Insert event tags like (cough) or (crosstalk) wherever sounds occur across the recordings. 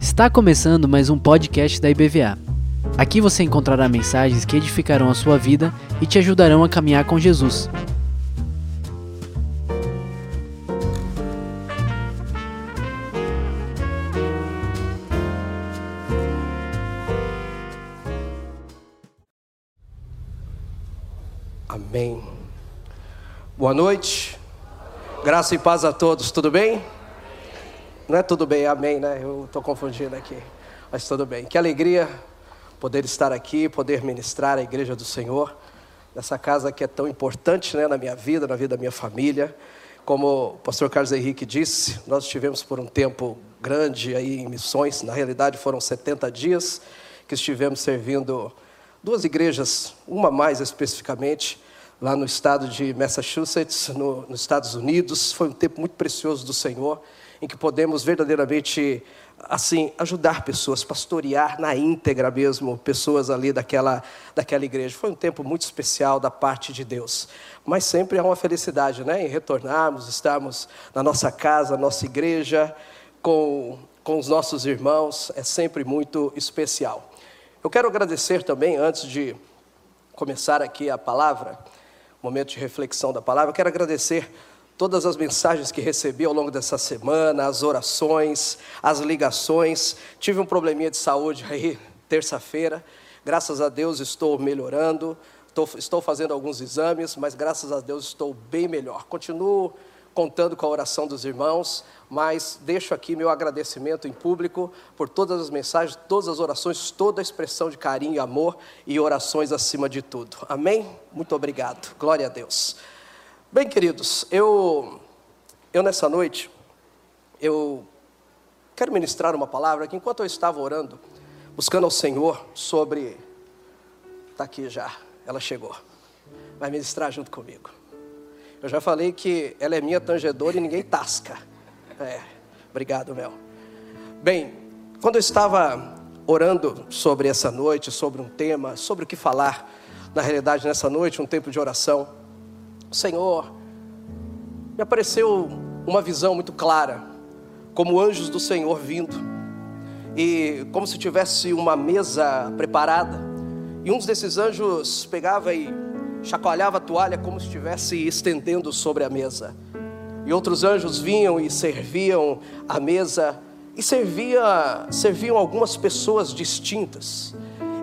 Está começando mais um podcast da IBVA. Aqui você encontrará mensagens que edificarão a sua vida e te ajudarão a caminhar com Jesus. Amém. Boa noite. Graça e paz a todos. Tudo bem? Não é tudo bem, amém, né? Eu estou confundindo aqui. Mas tudo bem. Que alegria poder estar aqui, poder ministrar a igreja do Senhor, nessa casa que é tão importante né, na minha vida, na vida da minha família. Como o pastor Carlos Henrique disse, nós estivemos por um tempo grande aí em missões, na realidade foram 70 dias que estivemos servindo duas igrejas, uma mais especificamente, lá no estado de Massachusetts, no, nos Estados Unidos. Foi um tempo muito precioso do Senhor, em que podemos verdadeiramente assim ajudar pessoas, pastorear na íntegra mesmo pessoas ali daquela daquela igreja. Foi um tempo muito especial da parte de Deus. Mas sempre há uma felicidade, né, em retornarmos, estarmos na nossa casa, nossa igreja com com os nossos irmãos, é sempre muito especial. Eu quero agradecer também antes de começar aqui a palavra, momento de reflexão da palavra, quero agradecer todas as mensagens que recebi ao longo dessa semana, as orações, as ligações. Tive um probleminha de saúde aí terça-feira. Graças a Deus estou melhorando. Estou, estou fazendo alguns exames, mas graças a Deus estou bem melhor. Continuo contando com a oração dos irmãos, mas deixo aqui meu agradecimento em público por todas as mensagens, todas as orações, toda a expressão de carinho e amor e orações acima de tudo. Amém? Muito obrigado. Glória a Deus. Bem, queridos, eu eu nessa noite eu quero ministrar uma palavra que enquanto eu estava orando, buscando ao Senhor sobre está aqui já, ela chegou. Vai ministrar junto comigo. Eu já falei que ela é minha tangedora e ninguém tasca. É, obrigado, Mel. Bem, quando eu estava orando sobre essa noite, sobre um tema, sobre o que falar, na realidade, nessa noite, um tempo de oração, Senhor, me apareceu uma visão muito clara, como anjos do Senhor vindo, e como se tivesse uma mesa preparada, e um desses anjos pegava e chacoalhava a toalha como se estivesse estendendo sobre a mesa. E outros anjos vinham e serviam a mesa e servia, serviam algumas pessoas distintas.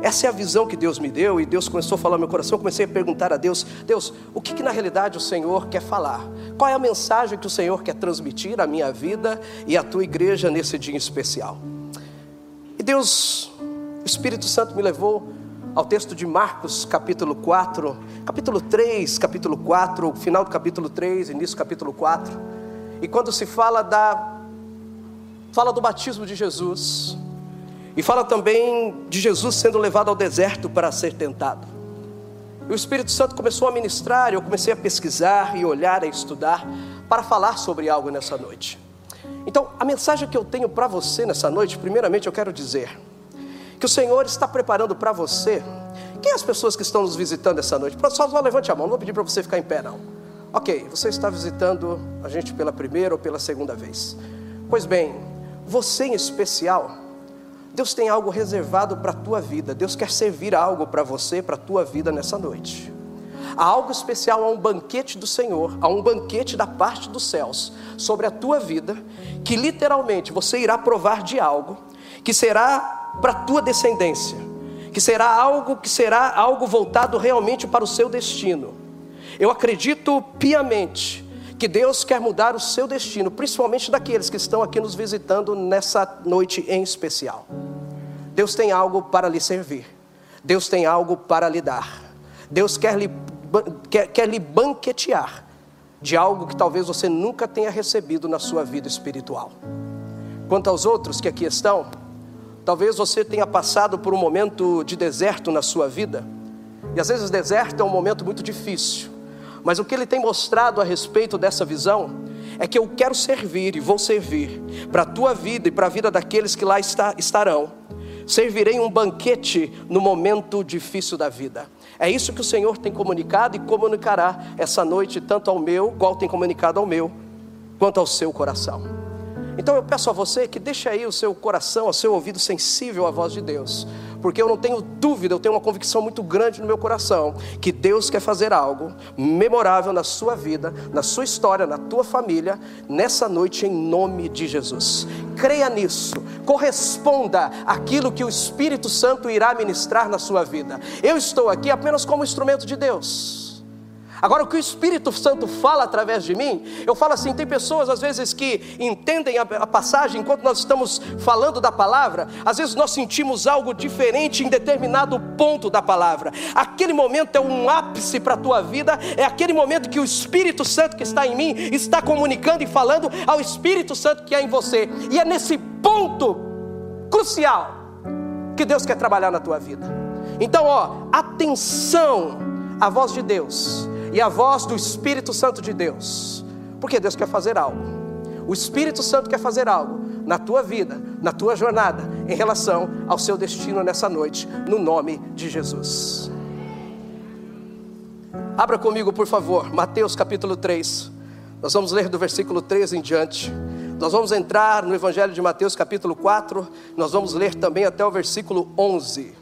Essa é a visão que Deus me deu e Deus começou a falar no meu coração. Eu comecei a perguntar a Deus: Deus, o que, que na realidade o Senhor quer falar? Qual é a mensagem que o Senhor quer transmitir à minha vida e à tua igreja nesse dia especial? E Deus, o Espírito Santo me levou ao texto de Marcos, capítulo 4, capítulo 3, capítulo 4, final do capítulo 3, início do capítulo 4. E quando se fala da fala do batismo de Jesus, e fala também de Jesus sendo levado ao deserto para ser tentado. E o Espírito Santo começou a ministrar, eu comecei a pesquisar e olhar e estudar para falar sobre algo nessa noite. Então, a mensagem que eu tenho para você nessa noite, primeiramente eu quero dizer, que o Senhor está preparando para você. Quem é as pessoas que estão nos visitando essa noite? Só, só levante a mão, não vou pedir para você ficar em pé, não. Ok, você está visitando a gente pela primeira ou pela segunda vez. Pois bem, você em especial, Deus tem algo reservado para a tua vida. Deus quer servir algo para você, para a tua vida nessa noite. Há algo especial, há um banquete do Senhor, há um banquete da parte dos céus sobre a tua vida, que literalmente você irá provar de algo que será para a tua descendência, que será algo que será algo voltado realmente para o seu destino. Eu acredito piamente que Deus quer mudar o seu destino, principalmente daqueles que estão aqui nos visitando nessa noite em especial. Deus tem algo para lhe servir. Deus tem algo para lhe dar. Deus quer lhe, quer, quer lhe banquetear de algo que talvez você nunca tenha recebido na sua vida espiritual. Quanto aos outros que aqui estão, Talvez você tenha passado por um momento de deserto na sua vida, e às vezes deserto é um momento muito difícil, mas o que ele tem mostrado a respeito dessa visão é que eu quero servir e vou servir para a tua vida e para a vida daqueles que lá está, estarão. Servirei um banquete no momento difícil da vida. É isso que o Senhor tem comunicado e comunicará essa noite, tanto ao meu, qual tem comunicado ao meu quanto ao seu coração. Então eu peço a você que deixe aí o seu coração, o seu ouvido sensível à voz de Deus, porque eu não tenho dúvida, eu tenho uma convicção muito grande no meu coração que Deus quer fazer algo memorável na sua vida, na sua história, na tua família, nessa noite em nome de Jesus. Creia nisso, corresponda àquilo que o Espírito Santo irá ministrar na sua vida. Eu estou aqui apenas como instrumento de Deus. Agora, o que o Espírito Santo fala através de mim, eu falo assim: tem pessoas às vezes que entendem a, passagem enquanto nós estamos falando da palavra, às vezes nós sentimos algo diferente em determinado ponto da palavra. Aquele momento é um ápice para a tua vida, é aquele momento que o Espírito Santo que está em mim está comunicando e falando ao Espírito Santo que é em você, e é nesse ponto crucial que Deus quer trabalhar na tua vida. Então, ó, atenção à voz de Deus e a voz do Espírito Santo de Deus, porque Deus quer fazer algo. O Espírito Santo quer fazer algo na tua vida, na tua jornada, em relação ao seu destino nessa noite, no nome de Jesus. Abra comigo, por favor, Mateus capítulo 3. Nós vamos ler do versículo 3 em diante. Nós vamos entrar no Evangelho de Mateus capítulo 4. Nós vamos ler também até o versículo 11.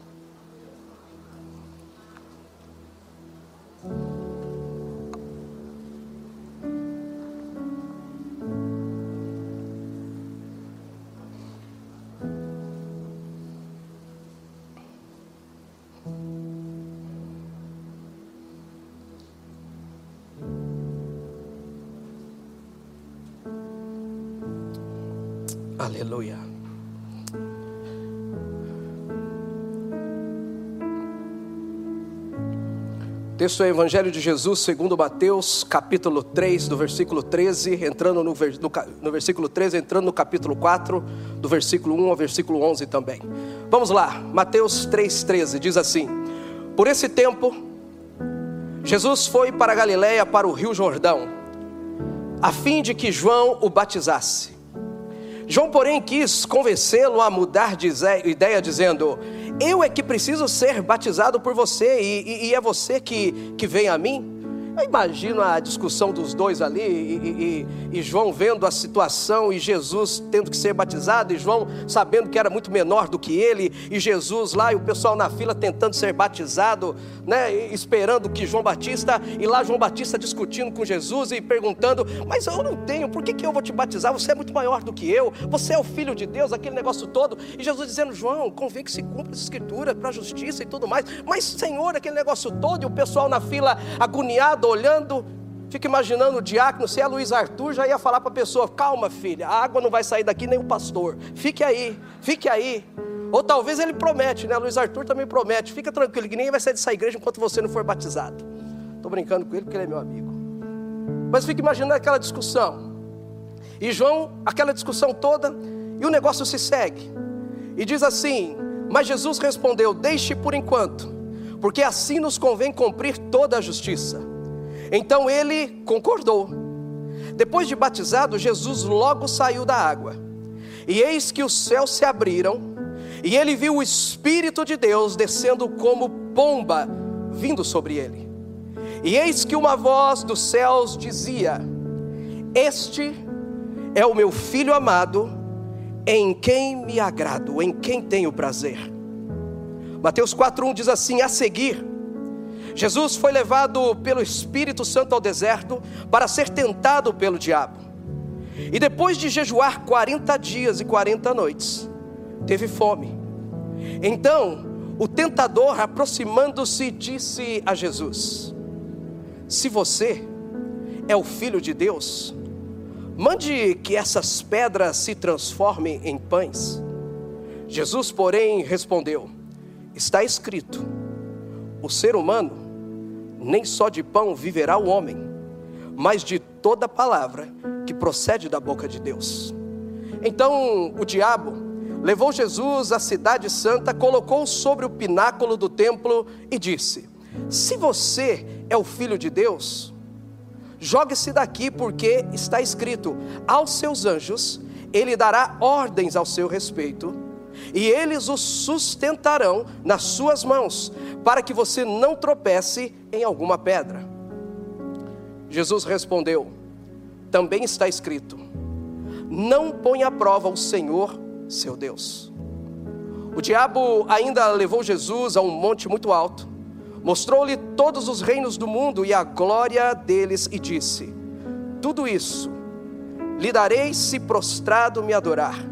Texto é o Evangelho de Jesus, segundo Mateus, capítulo 3, do versículo 13, entrando no, no, no, versículo 13, entrando no capítulo 4, do versículo 1 ao versículo 11 também. Vamos lá, Mateus 3, 13, diz assim: Por esse tempo, Jesus foi para Galiléia, para o rio Jordão, a fim de que João o batizasse. João, porém, quis convencê-lo a mudar de ideia, dizendo: Eu é que preciso ser batizado por você, e, e, e é você que, que vem a mim. Eu imagino a discussão dos dois ali, e, e, e, João vendo a situação, e Jesus tendo que ser batizado, e João sabendo que era muito menor do que ele, e Jesus lá, e o pessoal na fila tentando ser batizado, né, esperando que João Batista, e lá João Batista discutindo com Jesus e perguntando: Mas eu não tenho, por que, que eu vou te batizar? Você é muito maior do que eu, você é o filho de Deus, aquele negócio todo. E Jesus dizendo: João, convém que se cumpra as escrituras para a justiça e tudo mais, mas Senhor, aquele negócio todo, e o pessoal na fila agoniado, olhando, fica imaginando o diácono, se é Luiz Arthur, já ia falar para a pessoa: calma, filha, a água não vai sair daqui nem o pastor, fique aí, fique aí. Ou talvez ele promete, né? Luiz Arthur também promete, fica tranquilo, que ninguém vai sair dessa igreja enquanto você não for batizado. Estou brincando com ele porque ele é meu amigo. Mas fica imaginando aquela discussão. E João, aquela discussão toda, e o negócio se segue. E diz assim: Mas Jesus respondeu: Deixe por enquanto, porque assim nos convém cumprir toda a justiça. Então ele concordou. Depois de batizado, Jesus logo saiu da água. E eis que os céus se abriram, e ele viu o Espírito de Deus descendo como pomba vindo sobre ele. E eis que uma voz dos céus dizia: Este é o meu filho amado, em quem me agrado, em quem tenho prazer. Mateus 4:1 diz assim: A seguir, Jesus foi levado pelo Espírito Santo ao deserto para ser tentado pelo diabo. E depois de jejuar 40 dias e 40 noites, teve fome. Então, o tentador, aproximando-se, disse a Jesus: Se você é o filho de Deus, mande que essas pedras se transformem em pães. Jesus, porém, respondeu: Está escrito o ser humano, nem só de pão viverá o homem, mas de toda palavra que procede da boca de Deus. Então o diabo levou Jesus à cidade santa, colocou sobre o pináculo do templo e disse: Se você é o filho de Deus, jogue-se daqui, porque está escrito: aos seus anjos ele dará ordens ao seu respeito e eles o sustentarão nas suas mãos, para que você não tropece em alguma pedra. Jesus respondeu: também está escrito: Não põe à prova o Senhor, seu Deus. O diabo ainda levou Jesus a um monte muito alto, mostrou-lhe todos os reinos do mundo e a glória deles, e disse: Tudo isso lhe darei se prostrado me adorar.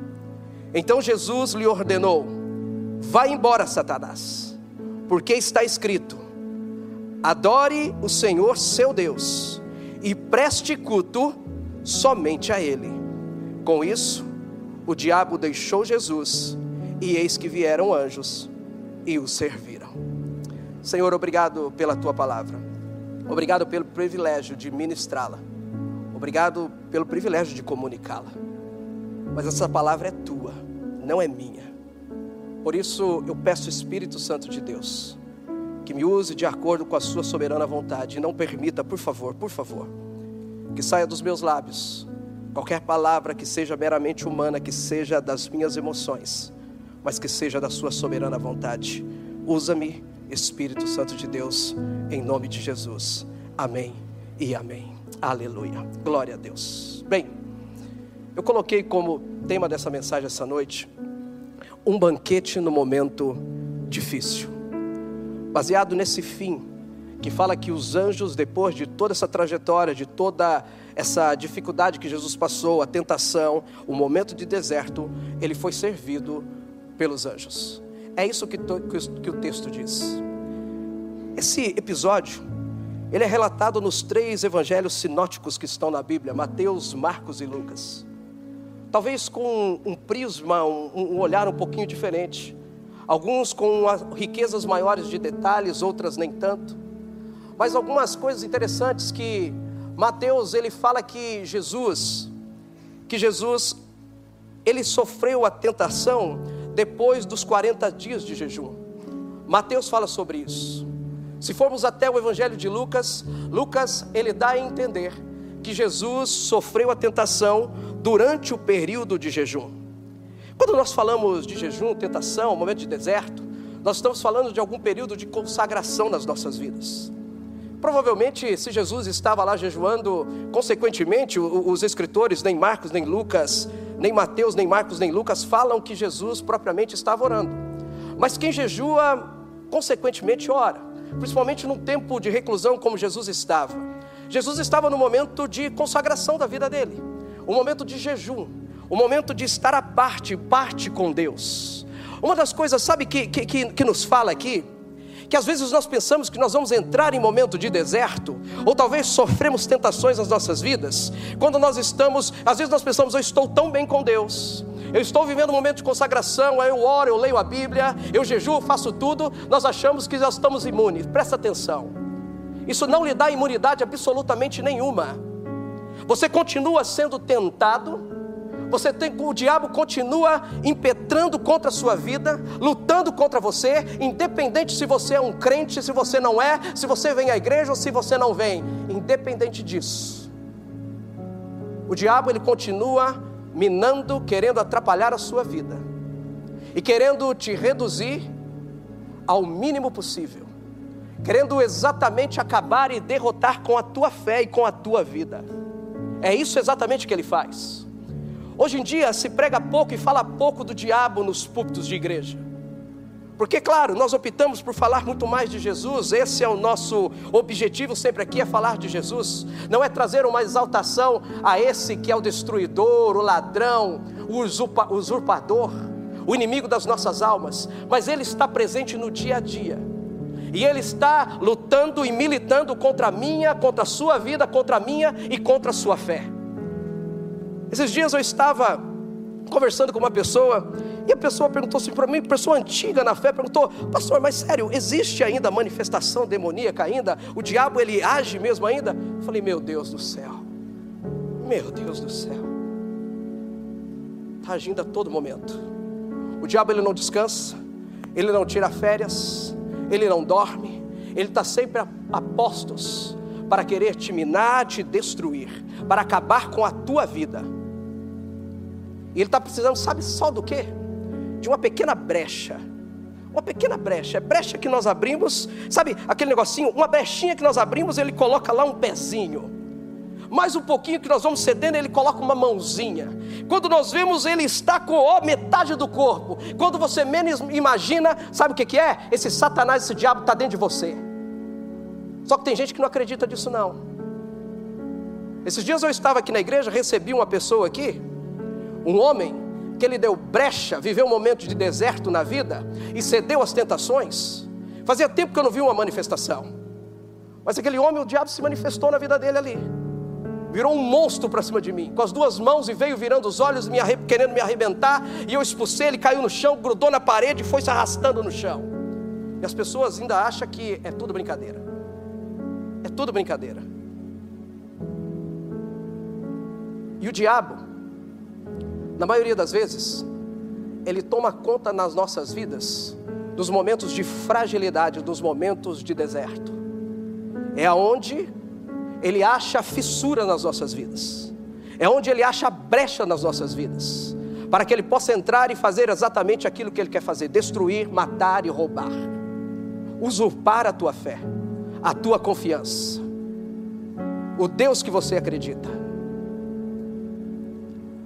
Então Jesus lhe ordenou: Vá embora, Satanás, porque está escrito: Adore o Senhor seu Deus e preste culto somente a Ele. Com isso, o diabo deixou Jesus e eis que vieram anjos e o serviram. Senhor, obrigado pela tua palavra. Obrigado pelo privilégio de ministrá-la. Obrigado pelo privilégio de comunicá-la. Mas essa palavra é tua, não é minha. Por isso eu peço, Espírito Santo de Deus, que me use de acordo com a sua soberana vontade e não permita, por favor, por favor, que saia dos meus lábios qualquer palavra que seja meramente humana, que seja das minhas emoções, mas que seja da sua soberana vontade. Usa-me, Espírito Santo de Deus, em nome de Jesus. Amém e amém. Aleluia. Glória a Deus. Bem, eu coloquei como tema dessa mensagem essa noite um banquete no momento difícil. Baseado nesse fim, que fala que os anjos, depois de toda essa trajetória, de toda essa dificuldade que Jesus passou, a tentação, o momento de deserto, ele foi servido pelos anjos. É isso que, que o texto diz. Esse episódio, ele é relatado nos três evangelhos sinóticos que estão na Bíblia: Mateus, Marcos e Lucas. Talvez com um prisma, um, um olhar um pouquinho diferente. Alguns com riquezas maiores de detalhes, outras nem tanto. Mas algumas coisas interessantes que Mateus ele fala que Jesus, que Jesus, ele sofreu a tentação depois dos 40 dias de jejum. Mateus fala sobre isso. Se formos até o Evangelho de Lucas, Lucas ele dá a entender que Jesus sofreu a tentação durante o período de jejum. Quando nós falamos de jejum, tentação, momento de deserto, nós estamos falando de algum período de consagração nas nossas vidas. Provavelmente, se Jesus estava lá jejuando, consequentemente, os escritores, nem Marcos, nem Lucas, nem Mateus, nem Marcos, nem Lucas, falam que Jesus propriamente estava orando. Mas quem jejua, consequentemente, ora, principalmente num tempo de reclusão como Jesus estava. Jesus estava no momento de consagração da vida dele, um momento de jejum, um momento de estar à parte, parte com Deus. Uma das coisas, sabe, que, que, que nos fala aqui, que às vezes nós pensamos que nós vamos entrar em momento de deserto, ou talvez sofremos tentações nas nossas vidas, quando nós estamos, às vezes nós pensamos, eu estou tão bem com Deus, eu estou vivendo um momento de consagração, eu oro, eu leio a Bíblia, eu jejuo, faço tudo, nós achamos que já estamos imunes, presta atenção, isso não lhe dá imunidade absolutamente nenhuma, você continua sendo tentado, você tem, o diabo continua impetrando contra a sua vida, lutando contra você, independente se você é um crente, se você não é, se você vem à igreja ou se você não vem, independente disso. O diabo ele continua minando, querendo atrapalhar a sua vida e querendo te reduzir ao mínimo possível, querendo exatamente acabar e derrotar com a tua fé e com a tua vida. É isso exatamente que ele faz. Hoje em dia se prega pouco e fala pouco do diabo nos púlpitos de igreja. Porque, claro, nós optamos por falar muito mais de Jesus, esse é o nosso objetivo sempre aqui, é falar de Jesus, não é trazer uma exaltação a esse que é o destruidor, o ladrão, o usurpador, o inimigo das nossas almas, mas ele está presente no dia a dia, e ele está lutando e militando contra a minha, contra a sua vida, contra a minha e contra a sua fé. Esses dias eu estava conversando com uma pessoa e a pessoa perguntou assim para mim, pessoa antiga na fé, perguntou: Pastor, mas sério, existe ainda manifestação demoníaca ainda? O diabo ele age mesmo ainda? Eu falei: Meu Deus do céu, meu Deus do céu, está agindo a todo momento. O diabo ele não descansa, ele não tira férias, ele não dorme, ele está sempre a, a postos para querer te minar, te destruir, para acabar com a tua vida. E ele está precisando, sabe só do quê? De uma pequena brecha. Uma pequena brecha, é brecha que nós abrimos, sabe aquele negocinho? Uma brechinha que nós abrimos, ele coloca lá um pezinho. Mais um pouquinho que nós vamos cedendo, ele coloca uma mãozinha. Quando nós vemos, ele está com metade do corpo. Quando você menos imagina, sabe o que, que é? Esse Satanás, esse diabo está dentro de você. Só que tem gente que não acredita disso, não. Esses dias eu estava aqui na igreja, recebi uma pessoa aqui, um homem, que ele deu brecha, viveu um momento de deserto na vida e cedeu às tentações. Fazia tempo que eu não vi uma manifestação. Mas aquele homem, o diabo se manifestou na vida dele ali virou um monstro para cima de mim, com as duas mãos e veio virando os olhos, me querendo me arrebentar, e eu expulsei, ele caiu no chão, grudou na parede e foi se arrastando no chão. E as pessoas ainda acham que é tudo brincadeira. É tudo brincadeira. E o diabo, na maioria das vezes, ele toma conta nas nossas vidas dos momentos de fragilidade, dos momentos de deserto. É aonde ele acha fissura nas nossas vidas, é onde ele acha brecha nas nossas vidas, para que ele possa entrar e fazer exatamente aquilo que ele quer fazer: destruir, matar e roubar, usurpar a tua fé, a tua confiança, o Deus que você acredita.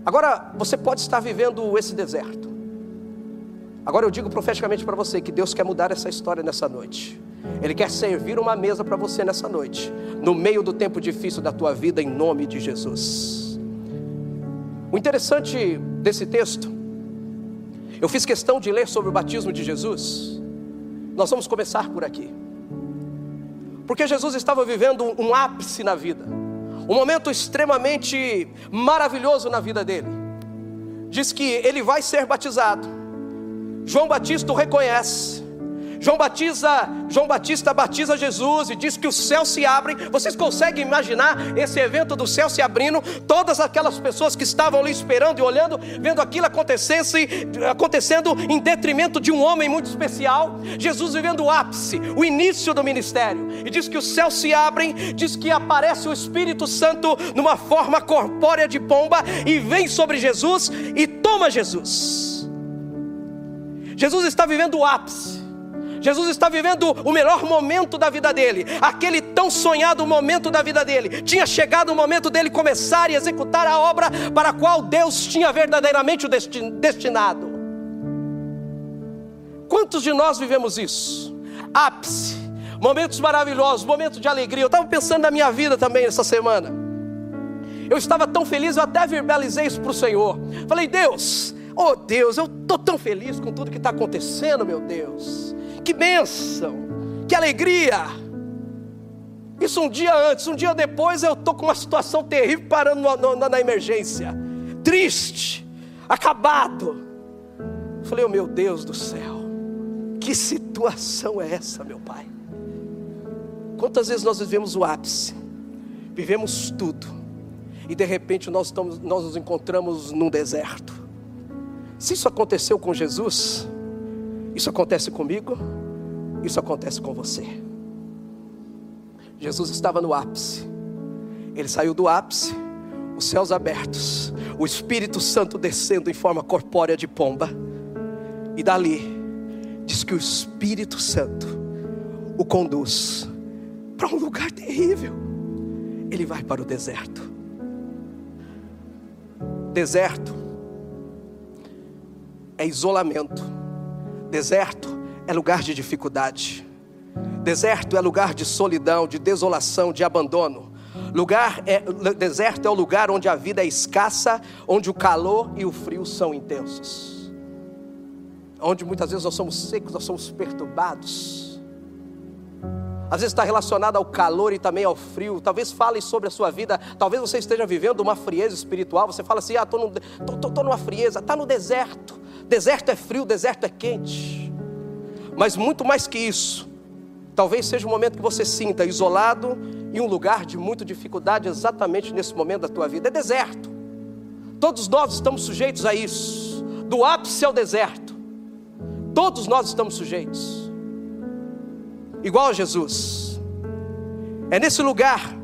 Agora, você pode estar vivendo esse deserto. Agora eu digo profeticamente para você que Deus quer mudar essa história nessa noite. Ele quer servir uma mesa para você nessa noite, no meio do tempo difícil da tua vida, em nome de Jesus. O interessante desse texto, eu fiz questão de ler sobre o batismo de Jesus. Nós vamos começar por aqui. Porque Jesus estava vivendo um ápice na vida, um momento extremamente maravilhoso na vida dele. Diz que ele vai ser batizado. João Batista o reconhece. João batiza, João Batista batiza Jesus e diz que os céus se abrem. Vocês conseguem imaginar esse evento do céu se abrindo? Todas aquelas pessoas que estavam ali esperando e olhando, vendo aquilo acontecendo em detrimento de um homem muito especial. Jesus vivendo o ápice, o início do ministério. E diz que os céus se abrem, diz que aparece o Espírito Santo numa forma corpórea de pomba e vem sobre Jesus e toma Jesus. Jesus está vivendo o ápice. Jesus está vivendo o melhor momento da vida dele, aquele tão sonhado momento da vida dele. Tinha chegado o momento dele começar e executar a obra para a qual Deus tinha verdadeiramente o destinado. Quantos de nós vivemos isso? Ápice, momentos maravilhosos, momentos de alegria. Eu estava pensando na minha vida também essa semana. Eu estava tão feliz, eu até verbalizei isso para o Senhor. Falei, Deus, oh Deus, eu estou tão feliz com tudo que está acontecendo, meu Deus. Que bênção, que alegria. Isso um dia antes, um dia depois eu estou com uma situação terrível parando na, na emergência, triste, acabado. Falei, oh meu Deus do céu, que situação é essa, meu Pai? Quantas vezes nós vivemos o ápice, vivemos tudo, e de repente nós, estamos, nós nos encontramos num deserto. Se isso aconteceu com Jesus, isso acontece comigo, isso acontece com você. Jesus estava no ápice, ele saiu do ápice, os céus abertos, o Espírito Santo descendo em forma corpórea de pomba, e dali, diz que o Espírito Santo o conduz para um lugar terrível, ele vai para o deserto. Deserto é isolamento Deserto é lugar de dificuldade. Deserto é lugar de solidão, de desolação, de abandono. Lugar é, deserto é o lugar onde a vida é escassa, onde o calor e o frio são intensos. Onde muitas vezes nós somos secos, nós somos perturbados. Às vezes está relacionado ao calor e também ao frio. Talvez fale sobre a sua vida. Talvez você esteja vivendo uma frieza espiritual. Você fala assim: ah, estou numa frieza. Está no deserto. Deserto é frio, deserto é quente. Mas muito mais que isso, talvez seja o momento que você sinta isolado em um lugar de muita dificuldade, exatamente nesse momento da tua vida. É deserto. Todos nós estamos sujeitos a isso. Do ápice ao deserto. Todos nós estamos sujeitos. Igual a Jesus. É nesse lugar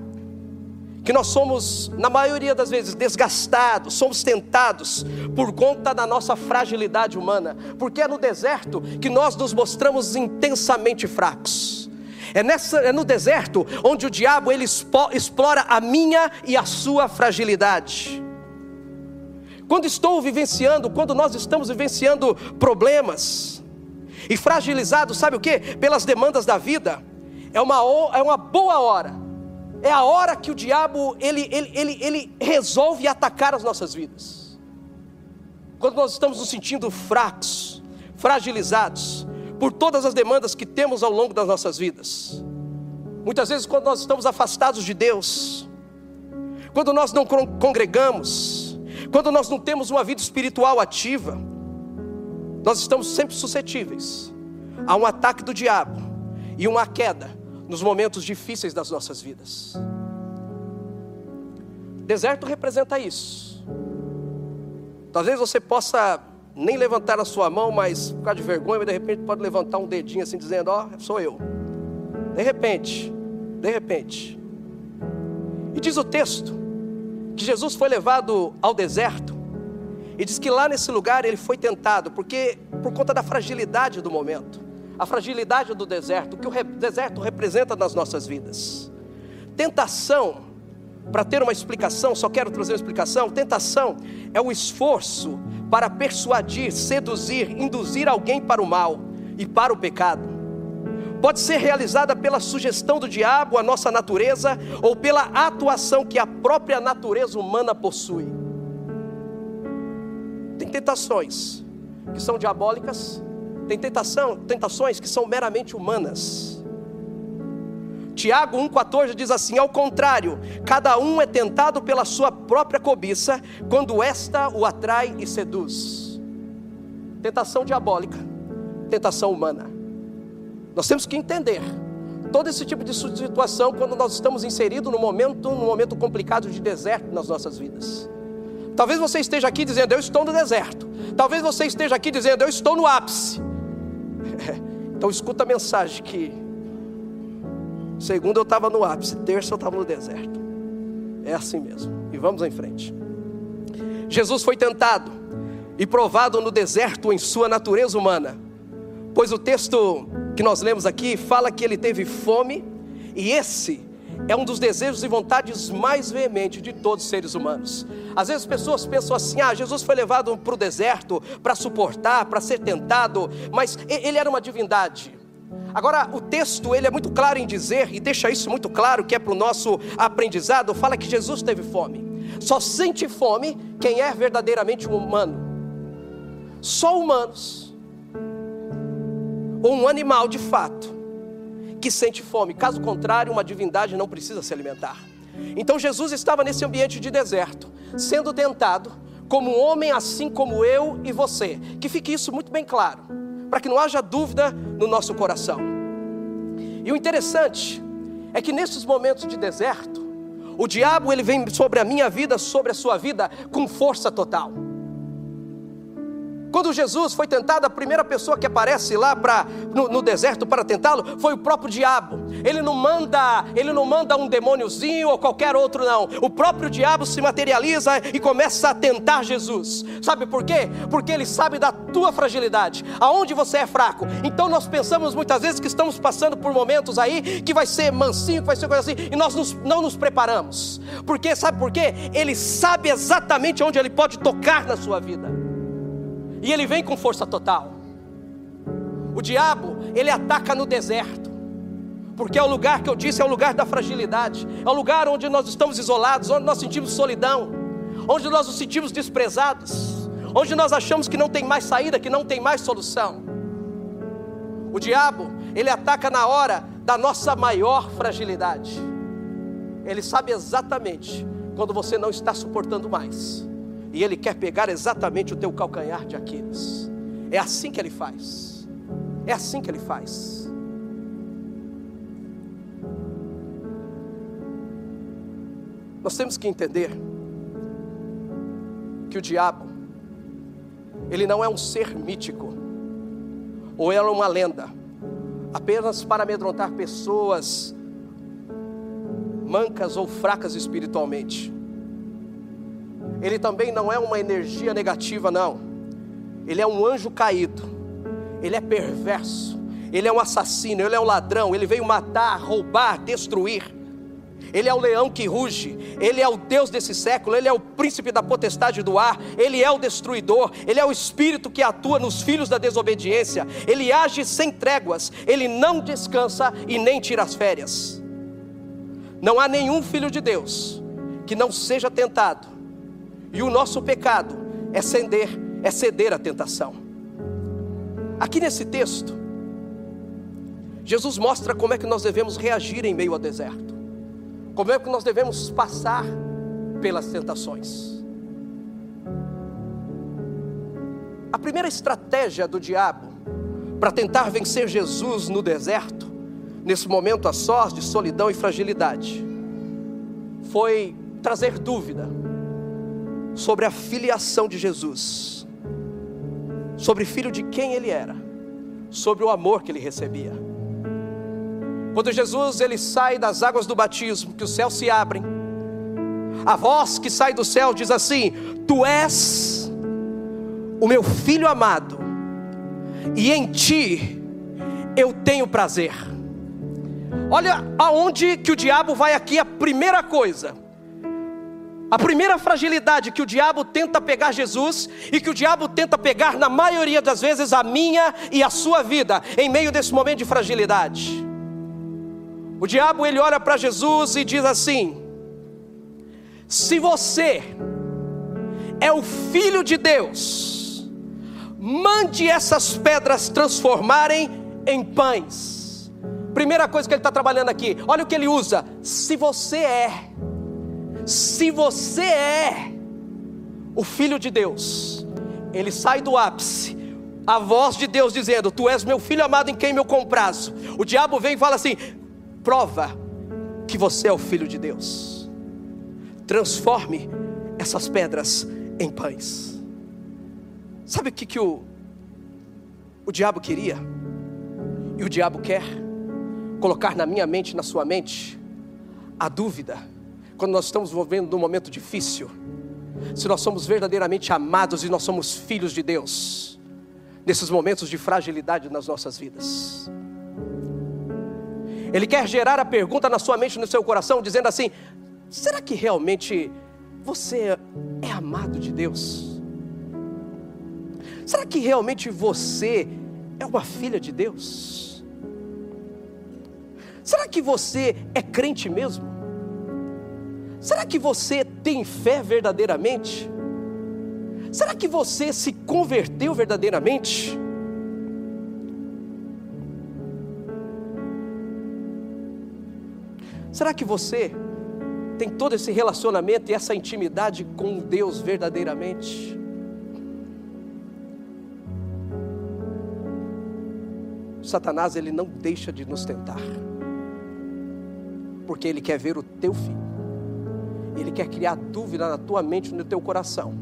que nós somos, na maioria das vezes, desgastados, somos tentados por conta da nossa fragilidade humana, porque é no deserto que nós nos mostramos intensamente fracos. É, nessa, é no deserto onde o diabo ele explora a minha e a sua fragilidade. Quando estou vivenciando, quando nós estamos vivenciando problemas e fragilizados, sabe o que? Pelas demandas da vida, é uma, é uma boa hora, é a hora que o diabo ele, ele, ele, ele resolve atacar as nossas vidas. Quando nós estamos nos sentindo fracos, fragilizados, por todas as demandas que temos ao longo das nossas vidas. Muitas vezes, quando nós estamos afastados de Deus, quando nós não congregamos, quando nós não temos uma vida espiritual ativa, nós estamos sempre suscetíveis a um ataque do diabo e uma queda nos momentos difíceis das nossas vidas. Deserto representa isso. Talvez você possa nem levantar a sua mão, mas por causa de vergonha, de repente pode levantar um dedinho assim, dizendo: Ó, oh, sou eu. De repente, de repente. E diz o texto que Jesus foi levado ao deserto, e diz que lá nesse lugar ele foi tentado, porque por conta da fragilidade do momento, a fragilidade do deserto, o que o deserto representa nas nossas vidas. Tentação, para ter uma explicação, só quero trazer uma explicação: tentação é o esforço para persuadir, seduzir, induzir alguém para o mal e para o pecado. Pode ser realizada pela sugestão do diabo à nossa natureza ou pela atuação que a própria natureza humana possui. Tentações que são diabólicas, tem tentação, tentações que são meramente humanas. Tiago 1,14 diz assim: ao contrário, cada um é tentado pela sua própria cobiça, quando esta o atrai e seduz. Tentação diabólica, tentação humana. Nós temos que entender todo esse tipo de situação quando nós estamos inseridos no momento, num momento complicado de deserto nas nossas vidas. Talvez você esteja aqui dizendo, eu estou no deserto. Talvez você esteja aqui dizendo, eu estou no ápice. (laughs) Então escuta a mensagem que Segunda eu estava no ápice, terça eu estava no deserto. É assim mesmo. E vamos em frente. Jesus foi tentado e provado no deserto em sua natureza humana. Pois o texto que nós lemos aqui fala que ele teve fome, e esse é um dos desejos e vontades mais veementes de todos os seres humanos. Às vezes as pessoas pensam assim: ah, Jesus foi levado para o deserto para suportar, para ser tentado, mas ele era uma divindade. Agora, o texto ele é muito claro em dizer, e deixa isso muito claro, que é para o nosso aprendizado, fala que Jesus teve fome. Só sente fome quem é verdadeiramente um humano. Só humanos, ou um animal de fato, que sente fome. Caso contrário, uma divindade não precisa se alimentar. Então Jesus estava nesse ambiente de deserto, sendo tentado como um homem assim como eu e você. Que fique isso muito bem claro para que não haja dúvida no nosso coração. E o interessante é que nesses momentos de deserto, o diabo ele vem sobre a minha vida, sobre a sua vida com força total. Quando Jesus foi tentado, a primeira pessoa que aparece lá pra, no, no deserto para tentá-lo foi o próprio diabo. Ele não manda, ele não manda um demôniozinho ou qualquer outro não. O próprio diabo se materializa e começa a tentar Jesus. Sabe por quê? Porque ele sabe da tua fragilidade, aonde você é fraco. Então nós pensamos muitas vezes que estamos passando por momentos aí que vai ser mansinho, que vai ser coisa assim, e nós nos, não nos preparamos. Porque sabe por quê? Ele sabe exatamente onde ele pode tocar na sua vida. E ele vem com força total. O diabo, ele ataca no deserto. Porque é o lugar que eu disse, é o lugar da fragilidade. É o lugar onde nós estamos isolados, onde nós sentimos solidão, onde nós nos sentimos desprezados, onde nós achamos que não tem mais saída, que não tem mais solução. O diabo, ele ataca na hora da nossa maior fragilidade. Ele sabe exatamente quando você não está suportando mais. E ele quer pegar exatamente o teu calcanhar de Aquiles. É assim que ele faz. É assim que ele faz. Nós temos que entender que o diabo, ele não é um ser mítico, ou é uma lenda, apenas para amedrontar pessoas mancas ou fracas espiritualmente. Ele também não é uma energia negativa, não. Ele é um anjo caído. Ele é perverso. ele é um assassino, ele é um ladrão, ele veio matar, roubar, destruir. Ele é o leão que ruge, Ele é o Deus desse século, Ele é o príncipe da potestade do ar, Ele é o destruidor, Ele é o espírito que atua nos filhos da desobediência, Ele age sem tréguas, Ele não descansa e nem tira as férias. Não há nenhum filho de Deus que não seja tentado, e o nosso pecado é ceder, é ceder à tentação. Aqui nesse texto, Jesus mostra como é que nós devemos reagir em meio ao deserto. Como é que nós devemos passar pelas tentações? A primeira estratégia do diabo para tentar vencer Jesus no deserto, nesse momento a sós de solidão e fragilidade, foi trazer dúvida sobre a filiação de Jesus, sobre filho de quem ele era, sobre o amor que ele recebia. Quando Jesus ele sai das águas do batismo, que os céus se abrem, a voz que sai do céu diz assim: Tu és o meu filho amado, e em ti eu tenho prazer. Olha aonde que o diabo vai aqui, a primeira coisa. A primeira fragilidade que o diabo tenta pegar Jesus e que o diabo tenta pegar na maioria das vezes a minha e a sua vida em meio desse momento de fragilidade. O diabo ele olha para Jesus e diz assim: Se você é o filho de Deus, mande essas pedras transformarem em pães. Primeira coisa que ele está trabalhando aqui, olha o que ele usa: se você é, se você é o filho de Deus, ele sai do ápice, a voz de Deus dizendo: Tu és meu filho amado em quem me comprazo. O diabo vem e fala assim: prova que você é o filho de Deus. Transforme essas pedras em pães. Sabe o que, que o, o diabo queria? E o diabo quer? Colocar na minha mente, na sua mente, a dúvida, quando nós estamos vivendo num momento difícil, se nós somos verdadeiramente amados e nós somos filhos de Deus, nesses momentos de fragilidade nas nossas vidas. Ele quer gerar a pergunta na sua mente, no seu coração, dizendo assim: será que realmente você é amado de Deus? Será que realmente você é uma filha de Deus? Será que você é crente mesmo? Será que você tem fé verdadeiramente? Será que você se converteu verdadeiramente? Será que você tem todo esse relacionamento e essa intimidade com Deus verdadeiramente? Satanás ele não deixa de nos tentar. Porque ele quer ver o teu filho. Ele quer criar dúvida na tua mente, no teu coração,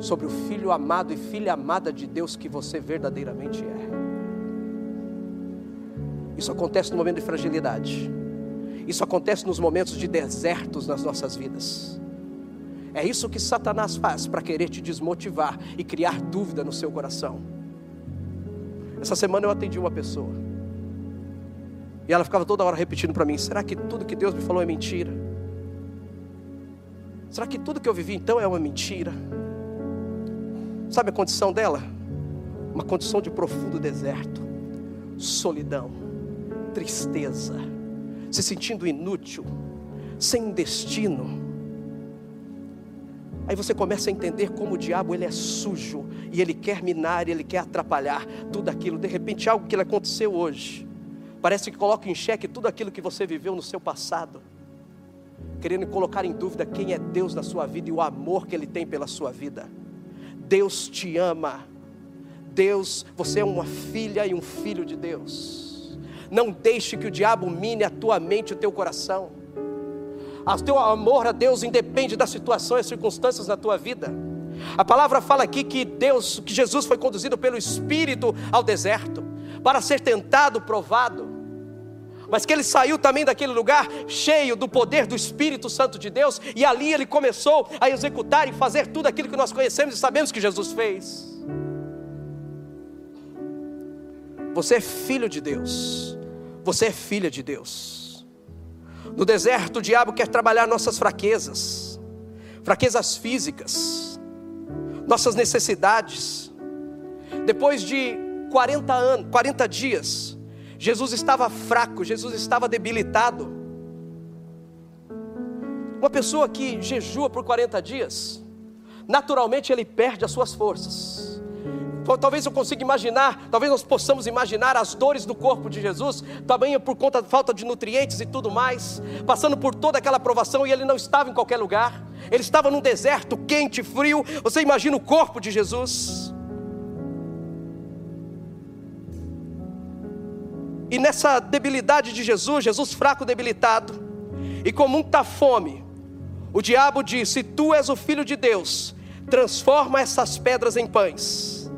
sobre o filho amado e filha amada de Deus que você verdadeiramente é. Isso acontece no momento de fragilidade. Isso acontece nos momentos de desertos nas nossas vidas. É isso que Satanás faz para querer te desmotivar e criar dúvida no seu coração. Essa semana eu atendi uma pessoa. E ela ficava toda hora repetindo para mim: será que tudo que Deus me falou é mentira? Será que tudo que eu vivi então é uma mentira? Sabe a condição dela? Uma condição de profundo deserto, solidão, tristeza se sentindo inútil, sem destino. Aí você começa a entender como o diabo ele é sujo e ele quer minar, ele quer atrapalhar tudo aquilo. De repente algo que aconteceu hoje parece que coloca em xeque tudo aquilo que você viveu no seu passado, querendo colocar em dúvida quem é Deus na sua vida e o amor que ele tem pela sua vida. Deus te ama. Deus, você é uma filha e um filho de Deus. Não deixe que o diabo mine a tua mente e o teu coração. O teu amor a Deus independe das situações e circunstâncias na tua vida. A palavra fala aqui que Deus, que Jesus foi conduzido pelo Espírito ao deserto para ser tentado, provado. Mas que ele saiu também daquele lugar cheio do poder do Espírito Santo de Deus, e ali ele começou a executar e fazer tudo aquilo que nós conhecemos e sabemos que Jesus fez. Você é filho de Deus. Você é filha de Deus. No deserto, o diabo quer trabalhar nossas fraquezas, fraquezas físicas, nossas necessidades. Depois de 40 anos, 40 dias, Jesus estava fraco, Jesus estava debilitado. Uma pessoa que jejua por 40 dias, naturalmente ele perde as suas forças. Talvez eu consiga imaginar, talvez nós possamos imaginar as dores do corpo de Jesus, também por conta da falta de nutrientes e tudo mais, passando por toda aquela provação e ele não estava em qualquer lugar, ele estava num deserto quente, frio. Você imagina o corpo de Jesus? E nessa debilidade de Jesus, Jesus fraco, debilitado, e com muita fome, o diabo disse: Tu és o filho de Deus, transforma essas pedras em pães.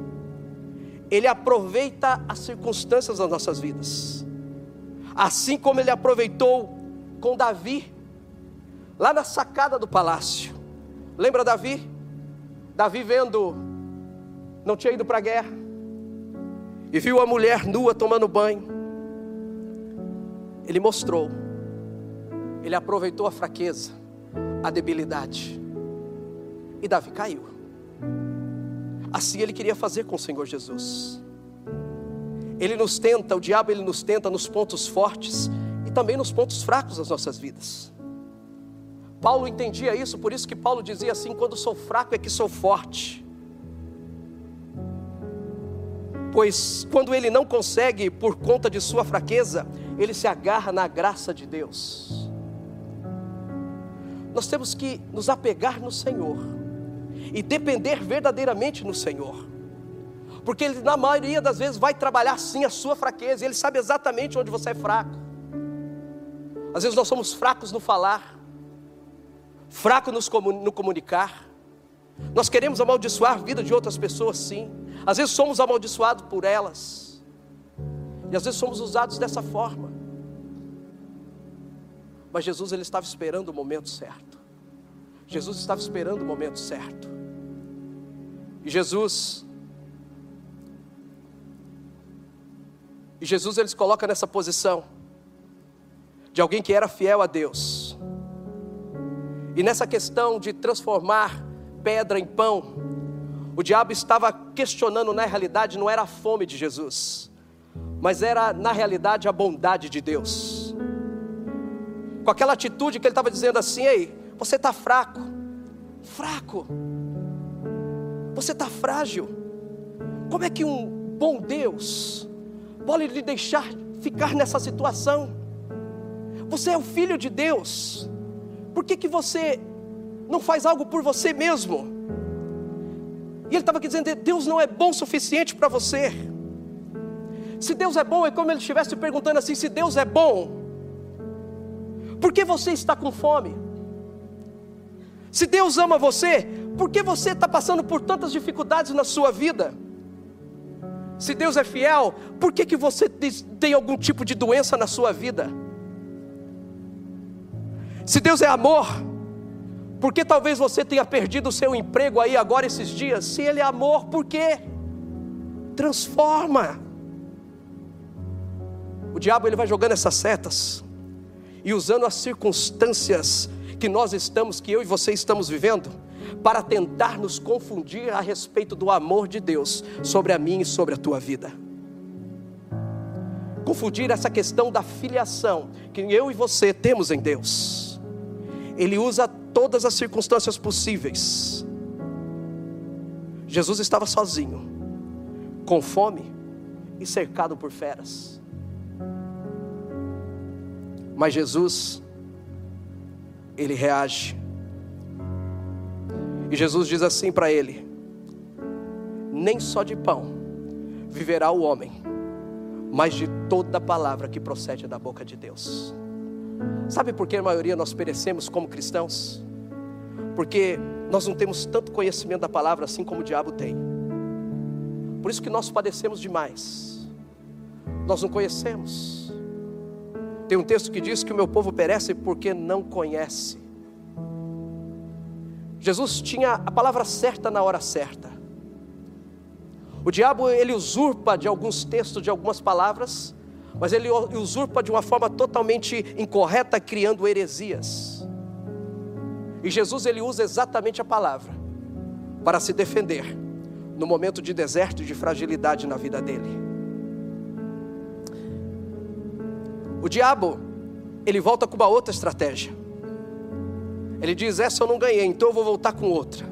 Ele aproveita as circunstâncias das nossas vidas, assim como ele aproveitou com Davi, lá na sacada do palácio. Lembra Davi? Davi vendo, não tinha ido para a guerra, e viu a mulher nua tomando banho. Ele mostrou, ele aproveitou a fraqueza, a debilidade, e Davi caiu. Assim ele queria fazer com o Senhor Jesus. Ele nos tenta, o diabo ele nos tenta nos pontos fortes e também nos pontos fracos das nossas vidas. Paulo entendia isso, por isso que Paulo dizia assim: quando sou fraco é que sou forte. Pois quando ele não consegue por conta de sua fraqueza, ele se agarra na graça de Deus. Nós temos que nos apegar no Senhor e depender verdadeiramente no Senhor. Porque Ele, na maioria das vezes, vai trabalhar sim a sua fraqueza, Ele sabe exatamente onde você é fraco. Às vezes nós somos fracos no falar, fracos no comunicar. Nós queremos amaldiçoar a vida de outras pessoas, sim. Às vezes somos amaldiçoados por elas. E às vezes somos usados dessa forma. Mas Jesus ele estava esperando o momento certo. Jesus estava esperando o momento certo. E Jesus, e Jesus ele se coloca nessa posição de alguém que era fiel a Deus. E nessa questão de transformar pedra em pão, o diabo estava questionando na realidade não era a fome de Jesus, mas era na realidade a bondade de Deus. Com aquela atitude que ele estava dizendo assim: ei, você está fraco, fraco. Você está frágil. Como é que um bom Deus pode lhe deixar ficar nessa situação? Você é o filho de Deus. Por que, que você não faz algo por você mesmo? Ele estava aqui dizendo: Deus não é bom o suficiente para você. Se Deus é bom, é como ele estivesse perguntando assim: se Deus é bom, por que você está com fome? Se Deus ama você, por que você está passando por tantas dificuldades na sua vida? Se Deus é fiel, por que, que você tem algum tipo de doença na sua vida? Se Deus é amor, por que talvez você tenha perdido o seu emprego aí agora esses dias? Se Ele é amor, por quê? Transforma. O diabo ele vai jogando essas setas e usando as circunstâncias que nós estamos, que eu e você estamos vivendo, para tentar nos confundir a respeito do amor de Deus sobre a mim e sobre a tua vida. Confundir essa questão da filiação que eu e você temos em Deus. Ele usa todas as circunstâncias possíveis. Jesus estava sozinho, com fome e cercado por feras. Mas Jesus ele reage. E Jesus diz assim para ele: Nem só de pão viverá o homem, mas de toda palavra que procede da boca de Deus. Sabe por que a maioria nós perecemos como cristãos? Porque nós não temos tanto conhecimento da palavra assim como o diabo tem. Por isso que nós padecemos demais. Nós não conhecemos. Tem um texto que diz que o meu povo perece porque não conhece. Jesus tinha a palavra certa na hora certa. O diabo ele usurpa de alguns textos, de algumas palavras, mas ele usurpa de uma forma totalmente incorreta, criando heresias. E Jesus ele usa exatamente a palavra para se defender no momento de deserto e de fragilidade na vida dele. O diabo, ele volta com uma outra estratégia. Ele diz: Essa eu não ganhei, então eu vou voltar com outra.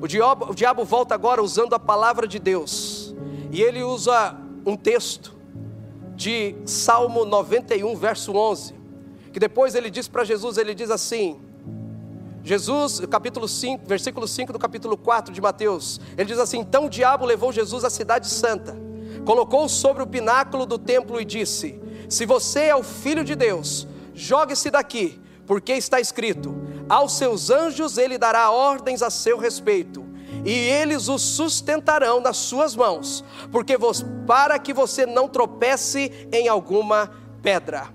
O diabo, o diabo volta agora usando a palavra de Deus, e ele usa um texto de Salmo 91, verso 11, que depois ele diz para Jesus: Ele diz assim, Jesus, capítulo 5, versículo 5 do capítulo 4 de Mateus, ele diz assim: Então o diabo levou Jesus à cidade santa, colocou-o sobre o pináculo do templo e disse: Se você é o filho de Deus, jogue-se daqui, porque está escrito: Aos seus anjos ele dará ordens a seu respeito, e eles o sustentarão nas suas mãos, porque para que você não tropece em alguma pedra.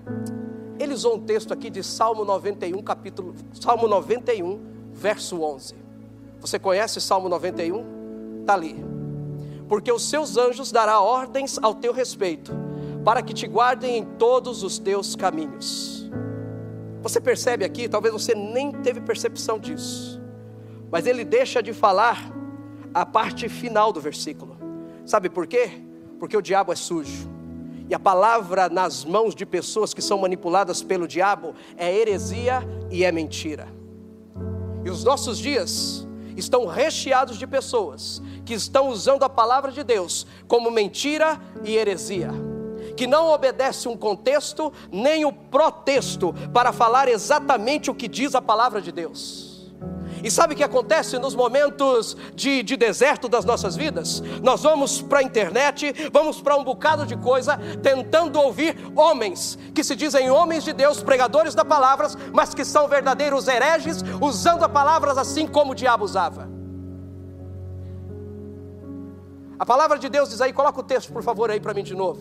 Ele usou um texto aqui de Salmo 91, capítulo Salmo 91, verso 11. Você conhece Salmo 91? Está ali. Porque os seus anjos dará ordens ao teu respeito, para que te guardem em todos os teus caminhos. Você percebe aqui, talvez você nem teve percepção disso, mas ele deixa de falar a parte final do versículo. Sabe por quê? Porque o diabo é sujo. E a palavra nas mãos de pessoas que são manipuladas pelo diabo é heresia e é mentira. E os nossos dias estão recheados de pessoas que estão usando a palavra de Deus como mentira e heresia que não obedece um contexto nem o protexto para falar exatamente o que diz a palavra de Deus. E sabe o que acontece nos momentos de, de deserto das nossas vidas? Nós vamos para a internet, vamos para um bocado de coisa, tentando ouvir homens que se dizem homens de Deus, pregadores da palavra, mas que são verdadeiros hereges, usando a palavra assim como o diabo usava. A palavra de Deus diz aí, coloca o texto por favor aí para mim de novo.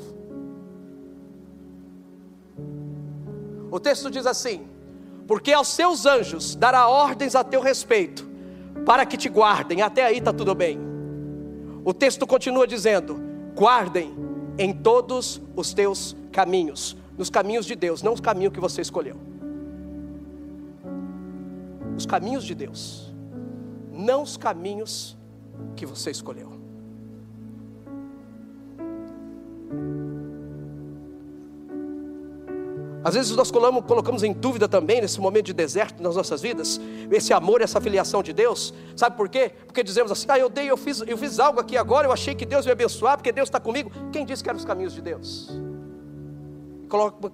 O texto diz assim: porque aos seus anjos dará ordens a teu respeito, para que te guardem. Até aí está tudo bem. O texto continua dizendo: guardem em todos os teus caminhos, nos caminhos de Deus, não os caminhos que você escolheu. Os caminhos de Deus, não os caminhos que você escolheu. Às vezes nós colocamos em dúvida também, nesse momento de deserto nas nossas vidas, esse amor, essa filiação de Deus. Sabe por quê? Porque dizemos assim: ah, eu dei, eu fiz, eu fiz algo aqui agora, eu achei que Deus ia abençoar, porque Deus está comigo. Quem disse que eram os caminhos de Deus?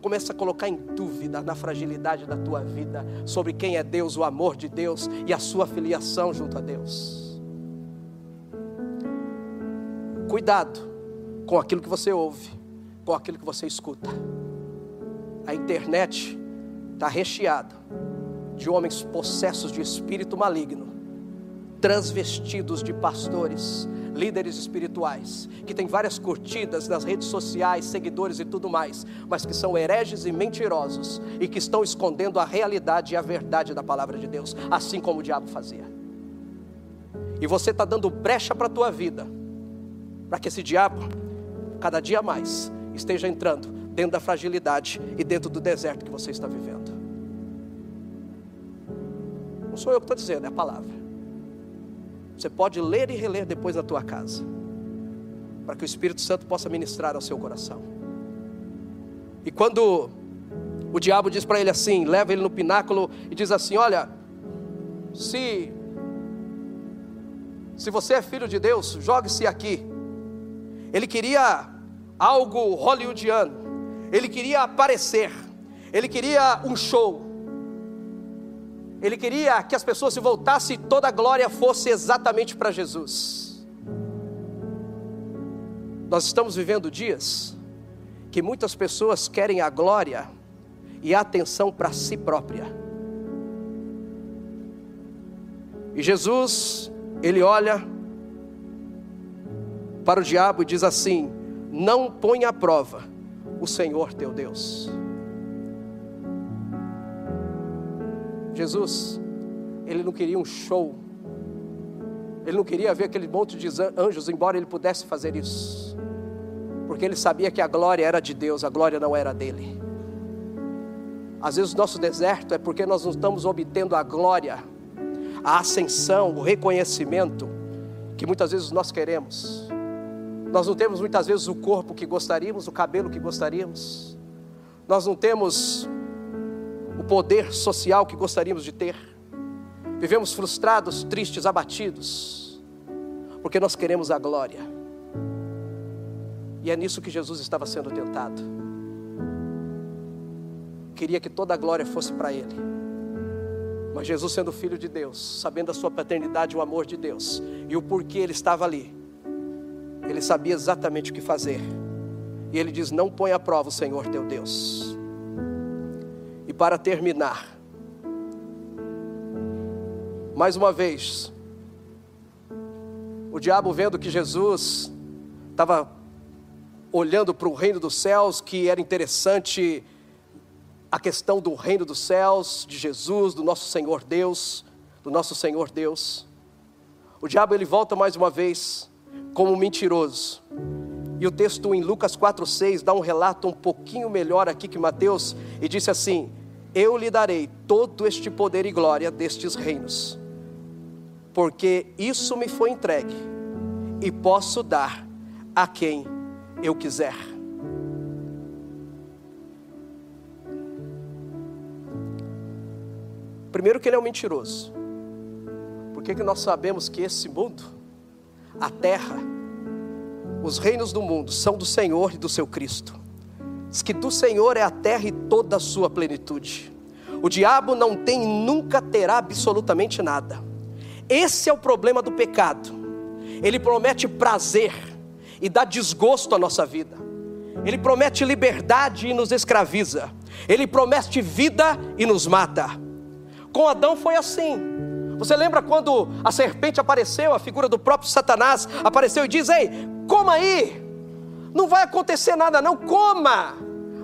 começa a colocar em dúvida na fragilidade da tua vida sobre quem é Deus, o amor de Deus e a sua filiação junto a Deus. Cuidado com aquilo que você ouve, com aquilo que você escuta a internet está recheada de homens possessos de espírito maligno, transvestidos de pastores, líderes espirituais, que têm várias curtidas nas redes sociais, seguidores e tudo mais, mas que são hereges e mentirosos e que estão escondendo a realidade e a verdade da palavra de Deus, assim como o diabo fazia. E você está dando brecha para a tua vida, para que esse diabo, cada dia mais, esteja entrando dentro da fragilidade e dentro do deserto que você está vivendo. Não sou eu que estou dizendo, é a palavra. Você pode ler e reler depois na tua casa, para que o Espírito Santo possa ministrar ao seu coração. E quando o diabo diz para ele assim, leva ele no pináculo e diz assim: Olha, se se você é filho de Deus, jogue-se aqui. Ele queria algo hollywoodiano ele queria aparecer, ele queria um show, ele queria que as pessoas se voltassem e toda a glória fosse exatamente para Jesus. Nós estamos vivendo dias que muitas pessoas querem a glória e a atenção para si própria. E Jesus, ele olha para o diabo e diz assim: Não põe à prova o Senhor teu Deus. Jesus, ele não queria um show, Ele não queria ver aquele monte de anjos, embora ele pudesse fazer isso. Porque ele sabia que a glória era de Deus, a glória não era dele. Às vezes o nosso deserto é porque nós não estamos obtendo a glória, a ascensão, o reconhecimento que muitas vezes nós queremos. Nós não temos muitas vezes o corpo que gostaríamos, o cabelo que gostaríamos. Nós não temos o poder social que gostaríamos de ter. Vivemos frustrados, tristes, abatidos, porque nós queremos a glória. E é nisso que Jesus estava sendo tentado. Queria que toda a glória fosse para Ele. Mas Jesus, sendo filho de Deus, sabendo a sua paternidade o amor de Deus, e o porquê ele estava ali, ele sabia exatamente o que fazer. E ele diz: Não põe à prova o Senhor teu Deus. E para terminar, mais uma vez, o diabo vendo que Jesus estava olhando para o reino dos céus, que era interessante a questão do reino dos céus, de Jesus, do nosso Senhor Deus, do nosso Senhor Deus. O diabo ele volta mais uma vez como mentiroso. E o texto em Lucas 4:6 dá um relato um pouquinho melhor aqui que Mateus e disse assim: Eu lhe darei todo este poder e glória destes reinos porque isso me foi entregue e posso dar a quem eu quiser. Primeiro, que ele é um mentiroso. Por que, que nós sabemos que esse mundo, a terra, os reinos do mundo são do Senhor e do seu Cristo? Diz que do Senhor é a terra e toda a sua plenitude. O diabo não tem e nunca terá absolutamente nada. Esse é o problema do pecado. Ele promete prazer e dá desgosto à nossa vida. Ele promete liberdade e nos escraviza. Ele promete vida e nos mata. Com Adão foi assim. Você lembra quando a serpente apareceu, a figura do próprio Satanás apareceu e diz: Ei, coma aí, não vai acontecer nada, não, coma.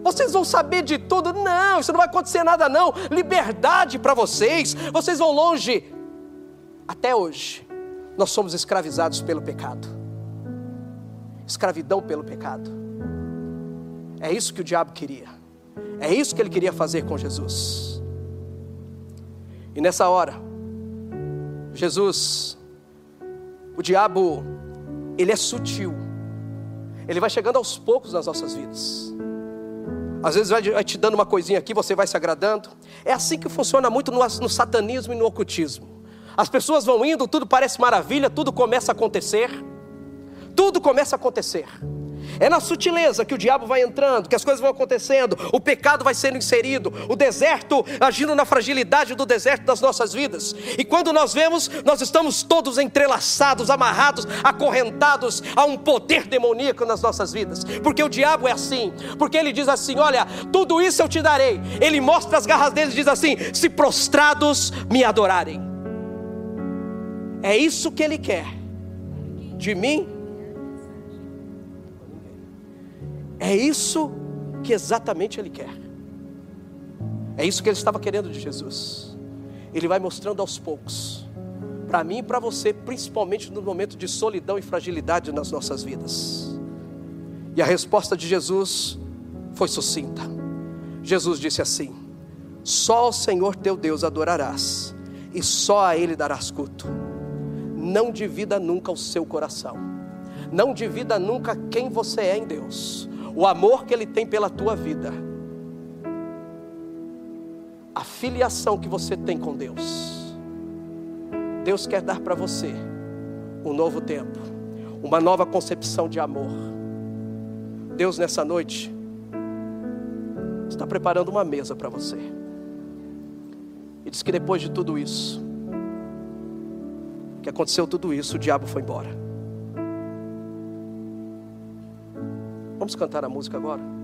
Vocês vão saber de tudo, não, isso não vai acontecer nada, não. Liberdade para vocês, vocês vão longe até hoje, nós somos escravizados pelo pecado. Escravidão pelo pecado. É isso que o diabo queria. É isso que ele queria fazer com Jesus. E nessa hora, Jesus, o diabo, ele é sutil. Ele vai chegando aos poucos nas nossas vidas. Às vezes vai te dando uma coisinha aqui, você vai se agradando. É assim que funciona muito no, satanismo e no ocultismo. As pessoas vão indo, tudo parece maravilha, tudo começa a acontecer. Tudo começa a acontecer. É na sutileza que o diabo vai entrando, que as coisas vão acontecendo, o pecado vai sendo inserido, o deserto agindo na fragilidade do deserto das nossas vidas. E quando nós vemos, nós estamos todos entrelaçados, amarrados, acorrentados a um poder demoníaco nas nossas vidas. Porque o diabo é assim, porque ele diz assim: Olha, tudo isso eu te darei. Ele mostra as garras dele e diz assim: Se prostrados me adorarem. É isso que Ele quer de mim. É isso que exatamente Ele quer. É isso que Ele estava querendo de Jesus. Ele vai mostrando aos poucos, para mim e para você, principalmente no momento de solidão e fragilidade nas nossas vidas. E a resposta de Jesus foi sucinta. Jesus disse assim: Só ao Senhor teu Deus adorarás, e só a Ele darás culto não divida nunca o seu coração. Não divida nunca quem você é em Deus. O amor que Ele tem pela tua vida. A filiação que você tem com Deus. Deus quer dar para você um novo tempo, uma nova concepção de amor. Deus nessa noite está preparando uma mesa para você. E diz que depois de tudo isso, que aconteceu tudo isso, o diabo foi embora. Vamos cantar a música agora?